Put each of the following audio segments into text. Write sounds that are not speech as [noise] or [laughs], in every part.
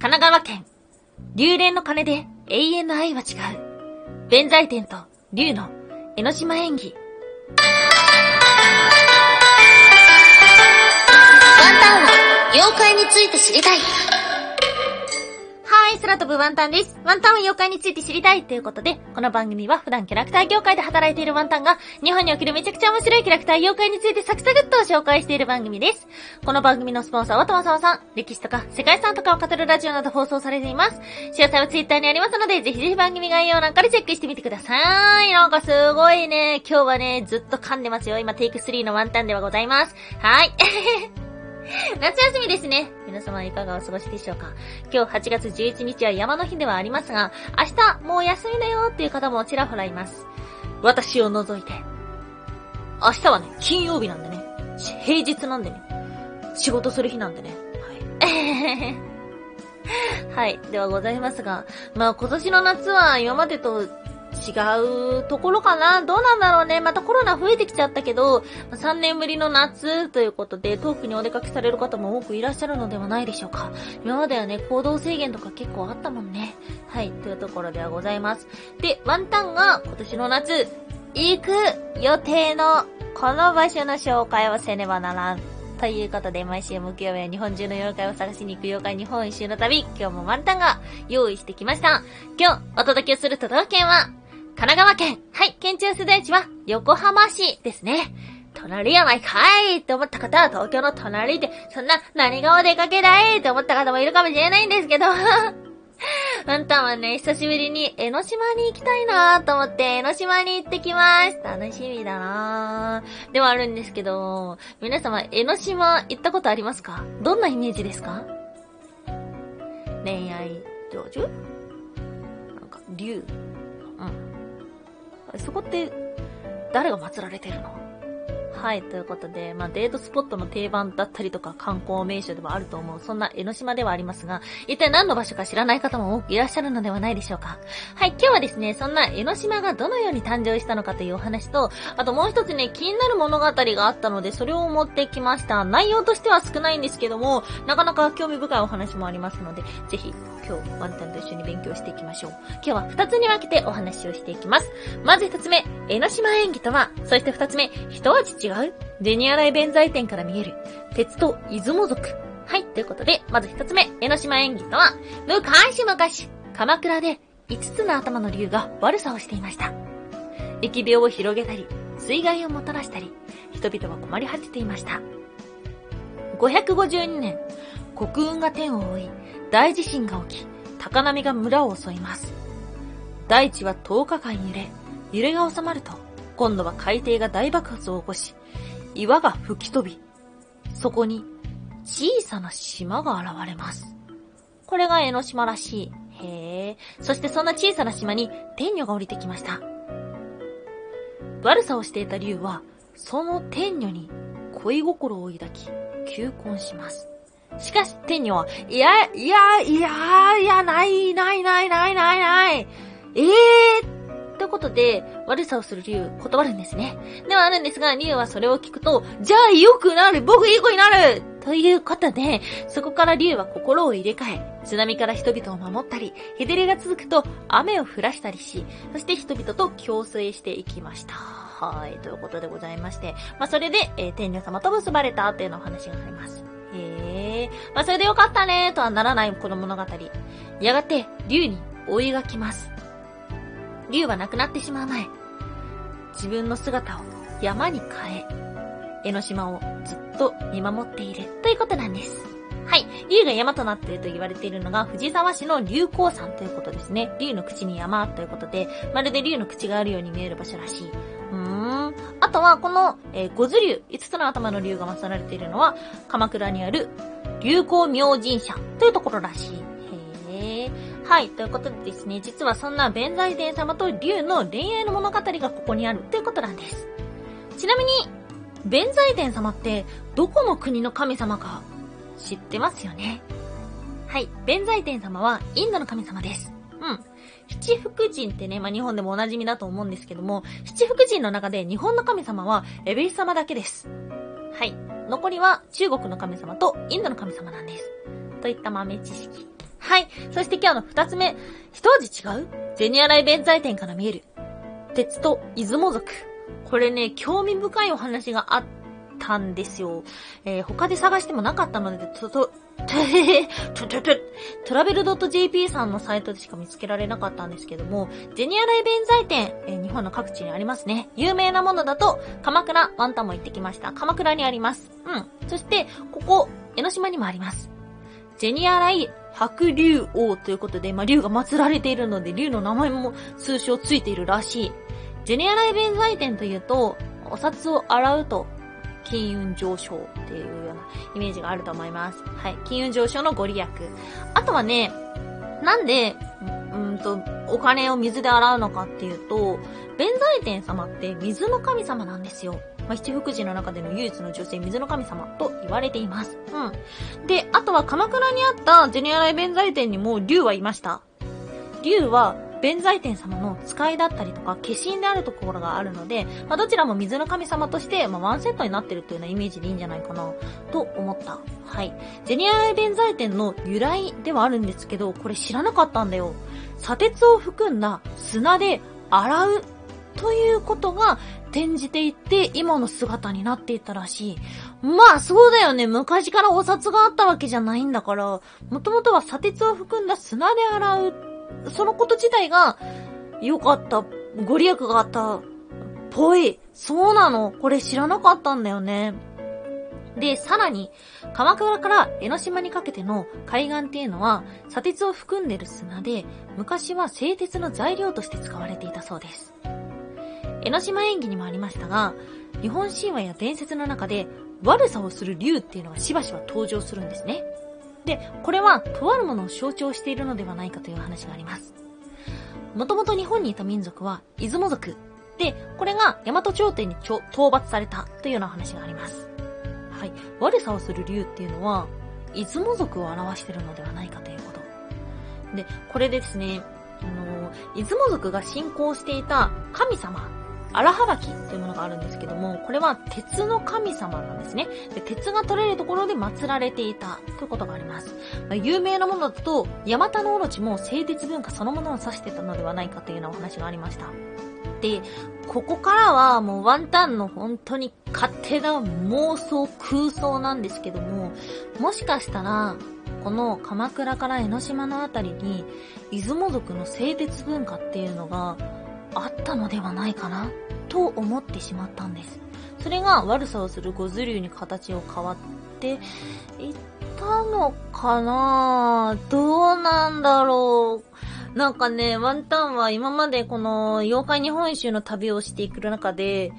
神奈川県。竜連の鐘で永遠の愛は違う。弁財天と竜の江ノ島演技。ワンタンは妖怪について知りたい。はい、空飛ぶワンタンです。ワンタンは妖怪について知りたいということで、この番組は普段キャラクター業界で働いているワンタンが、日本におけるめちゃくちゃ面白いキャラクター妖怪についてサクサクっと紹介している番組です。この番組のスポンサーはともさまさん、歴史とか世界遺産とかを語るラジオなど放送されています。詳細はツイッターにありますので、ぜひぜひ番組概要欄からチェックしてみてください。なんかすごいね、今日はね、ずっと噛んでますよ。今テイク3のワンタンではございます。はい。[laughs] 夏休みですね。皆様いかがお過ごしでしょうか？今日8月11日は山の日ではありますが、明日もう休みだよっていう方もちらほらいます。私を除いて。明日はね、金曜日なんでね。平日なんでね。仕事する日なんでね。はい。[laughs] はい。ではございますが、まあ今年の夏は今までと違うところかな？どうなんだろうね？またコロナ増えてきちゃったけど、3年ぶりの夏ということで、遠くにお出かけされる方も多くいらっしゃるのではないでしょうか。今まではね、行動制限とか結構あったもんね。はい、というところではございます。で、ワンタンが今年の夏、行く予定のこの場所の紹介をせねばならん。ということで、毎週木曜日は日本中の妖怪を探しに行く妖怪日本一周の旅、今日もワンタンが用意してきました。今日お届けする都道府県は、神奈川県。はい、県庁所在地は横浜市ですね。隣やないかいって思った方は東京の隣で、そんな何がお出かけだいって思った方もいるかもしれないんですけど、ワンタンはね、久しぶりに江ノ島に行きたいなと思って江ノ島に行ってきます。楽しみだなではあるんですけど、皆様江ノ島行ったことありますか？どんなイメージですか？恋愛成就？なんか、竜？うん。そこって、誰が祀られてるの？はい、ということで、まあ、デートスポットの定番だったりとか観光名所ではあると思う、そんな江ノ島ではありますが、一体何の場所か知らない方も多くいらっしゃるのではないでしょうか。はい、今日はですね、そんな江ノ島がどのように誕生したのかというお話と、あともう一つね、気になる物語があったので、それを持ってきました。内容としては少ないんですけども、なかなか興味深いお話もありますので、ぜひ、今日、ワンタンと一緒に勉強していきましょう。今日は二つに分けてお話をしていきます。まず一つ目、江ノ島演技とは、そして二つ目、一味違違う？ジェニアライ弁財天から見える、鉄と出雲族。はい、ということで、まず一つ目、江ノ島演技とは、昔々、鎌倉で五つの頭の竜が悪さをしていました。疫病を広げたり、水害をもたらしたり、人々は困り果てていました。552年、国運が天を覆い、大地震が起き、高波が村を襲います。大地は10日間揺れ、揺れが収まると、今度は海底が大爆発を起こし、岩が吹き飛び、そこに小さな島が現れます。これが江ノ島らしい。へえ。そしてそんな小さな島に天女が降りてきました。悪さをしていた竜は、その天女に恋心を抱き、求婚します。しかし、天女は、いや、いや、いや、いや、ない、ない、ない、ない、ない、ない。ええー、ということで、悪さをする竜、断るんですね。ではあるんですが、竜はそれを聞くと、じゃあ良くなる僕いい子になるということで、そこから竜は心を入れ替え、津波から人々を守ったり、日照りが続くと雨を降らしたりし、そして人々と共生していきました。はい、ということでございまして、まあ、それで、えー天女様と結ばれたっていうのお話があります。へえ、まあ、それでよかったねとはならないこの物語。やがて、竜に追いがきます。竜は亡くなってしまう前、自分の姿を山に変え、江ノ島をずっと見守っているということなんです。はい。竜が山となっていると言われているのが藤沢市の竜光山ということですね。竜の口に山ということで、まるで竜の口があるように見える場所らしい。うーん。あとは、この、えー、五頭竜、五つの頭の竜が祀られているのは、鎌倉にある竜光明神社というところらしい。へー。はい。ということでですね、実はそんな弁財天様と竜の恋愛の物語がここにあるということなんです。ちなみに、弁財天様ってどこの国の神様か知ってますよね？はい。弁財天様はインドの神様です。うん。七福神ってね、まあ、日本でもお馴染みだと思うんですけども、七福神の中で日本の神様はエベリス様だけです。はい。残りは中国の神様とインドの神様なんです。といった豆知識。はい。そして今日の二つ目。一味違う？ゼニアライ弁財天から見える。鉄と出雲族。これね、興味深いお話があったんですよ。えー、他で探してもなかったので、と、と、と、と、と、トラベル .jp さんのサイトでしか見つけられなかったんですけども、ゼニアライ弁財店、えー、日本の各地にありますね。有名なものだと、鎌倉、ワンタンも行ってきました。鎌倉にあります。うん。そして、ここ、江ノ島にもあります。ジェニアライ白竜王ということで、まあ、竜が祀られているので、竜の名前も通称ついているらしい。ジェニアライ弁財天というと、お札を洗うと金運上昇っていうようなイメージがあると思います。はい。金運上昇のご利益。あとはね、なんで、うんと、お金を水で洗うのかっていうと、弁財天様って水の神様なんですよ。まあ、七福神の中での唯一の女性、水の神様と言われています。うん。で、あとは鎌倉にあったゼニアライ弁財天にも竜はいました。竜は弁財天様の使いだったりとか、化身であるところがあるので、まあ、どちらも水の神様として、まあ、ワンセットになってるというようなイメージでいいんじゃないかな、と思った。はい。ゼニアイ弁財天の由来ではあるんですけど、これ知らなかったんだよ。砂鉄を含んだ砂で洗うということが転じていって今の姿になっていたらしい。まあそうだよね。昔からお札があったわけじゃないんだから、もともとは砂鉄を含んだ砂で洗うそのこと自体が良かった、ご利益があった、ぽい。そうなのこれ知らなかったんだよね。で、さらに、鎌倉から江ノ島にかけての海岸っていうのは、砂鉄を含んでる砂で、昔は製鉄の材料として使われていたそうです。江ノ島演技にもありましたが、日本神話や伝説の中で、悪さをする竜っていうのがしばしば登場するんですね。で、これは、とあるものを象徴しているのではないかという話があります。もともと日本にいた民族は、出雲族。で、これが大和朝廷に討伐されたというような話があります。はい。悪さをする竜っていうのは、出雲族を表しているのではないかということ。で、これでですね、あの、出雲族が信仰していた神様荒はばきっていうものがあるんですけども、これは鉄の神様なんですね。で鉄が取れるところで祀られていたということがあります。まあ、有名なものだと、ヤマタノオロチも製鉄文化そのものを指してたのではないかというようなお話がありました。で、ここからはもうワンタンの本当に勝手な妄想空想なんですけども、もしかしたら、この鎌倉から江ノ島のあたりに、出雲族の製鉄文化っていうのが、あったのではないかなと思ってしまったんです。それが悪さをするゴズ竜に形を変わっていったのかなどうなんだろう。なんかね、ワンタンは今までこの妖怪日本一周の旅をしていく中で、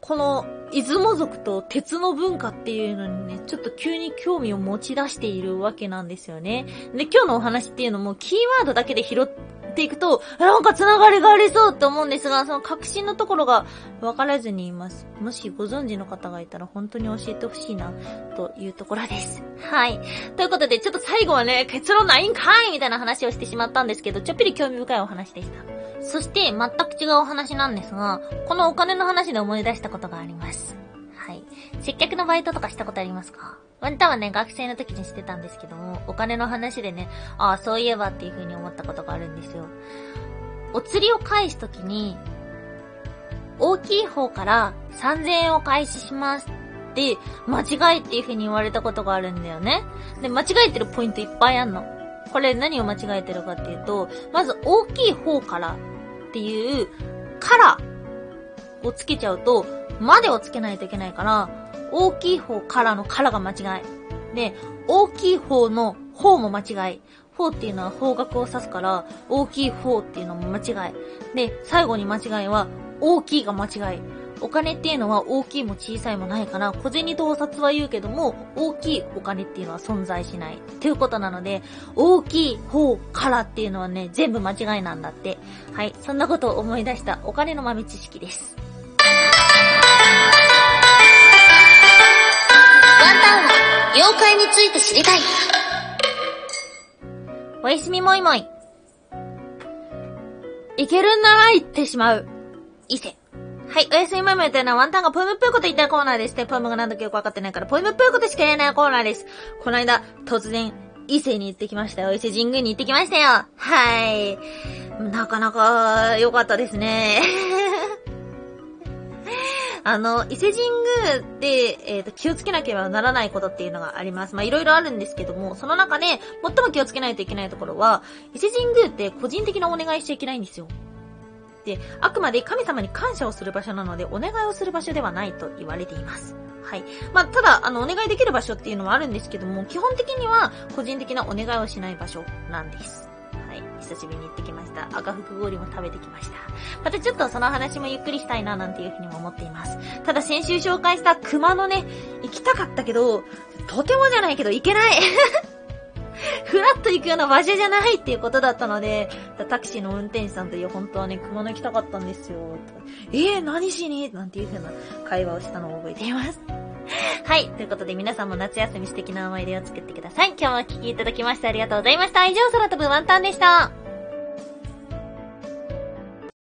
この出雲族と鉄の文化っていうのにね、ちょっと急に興味を持ち出しているわけなんですよね。で、今日のお話っていうのもキーワードだけで拾っていくと、なんか繋がりがありそうって思うんですが、その確信のところが分からずにいます。もしご存知の方がいたら本当に教えてほしいな、というところです。はい。ということで、ちょっと最後はね、結論ないんかいみたいな話をしてしまったんですけど、ちょっぴり興味深いお話でした。そして、全く違うお話なんですが、このお金の話で思い出したことがあります。接客のバイトとかしたことありますか？ワンタンはね、学生の時にしてたんですけども、お金の話でね、ああ、そういえばっていう風に思ったことがあるんですよ。お釣りを返すときに、大きい方から3000円を開始しますって、間違いっていう風に言われたことがあるんだよね。で、間違えてるポイントいっぱいあんの。これ何を間違えてるかっていうと、まず大きい方からっていう、からをつけちゃうと、までをつけないといけないから、大きい方からのからが間違い。で、大きい方の方も間違い。方っていうのは方角を指すから、大きい方っていうのも間違い。で、最後に間違いは、大きいが間違い。お金っていうのは大きいも小さいもないから、小銭とお札は言うけども、大きいお金っていうのは存在しない。っていうことなので、大きい方からっていうのはね、全部間違いなんだって。はい。そんなことを思い出したお金の豆知識です。妖怪について知りたい。おやすみもいもい。いけるんなら行ってしまう。伊勢。はい、おやすみもいもいというのはワンタンがポエムっぽいこと言いたいコーナーですね。ポエムが何だかよくわかってないから、ポエムっぽいことしか言えないコーナーです。この間、突然、伊勢に行ってきましたよ。伊勢神宮に行ってきましたよ。はい。なかなか良かったですね。あの、伊勢神宮で、えっ、ー、と、気をつけなければならないことっていうのがあります。まあ、いろいろあるんですけども、その中で、最も気をつけないといけないところは、伊勢神宮って個人的なお願いしちゃいけないんですよ。で、あくまで神様に感謝をする場所なので、お願いをする場所ではないと言われています。はい。まあ、ただ、あの、お願いできる場所っていうのはあるんですけども、基本的には個人的なお願いをしない場所なんです。はい。久しぶりに行ってきました。赤福氷も食べてきました。またちょっとその話もゆっくりしたいななんていうふうにも思っています。ただ先週紹介した熊のね、行きたかったけど、とてもじゃないけど行けない [laughs] ふらっと行くような場所じゃないっていうことだったので、タクシーの運転手さんと、いや、本当はね、熊野行きたかったんですよ。えー、何しに？なんていう風な会話をしたのを覚えています。はい。ということで皆さんも夏休み素敵な思い出を作ってください。今日もお聴きいただきましてありがとうございました。以上、空飛ぶワンタンでした。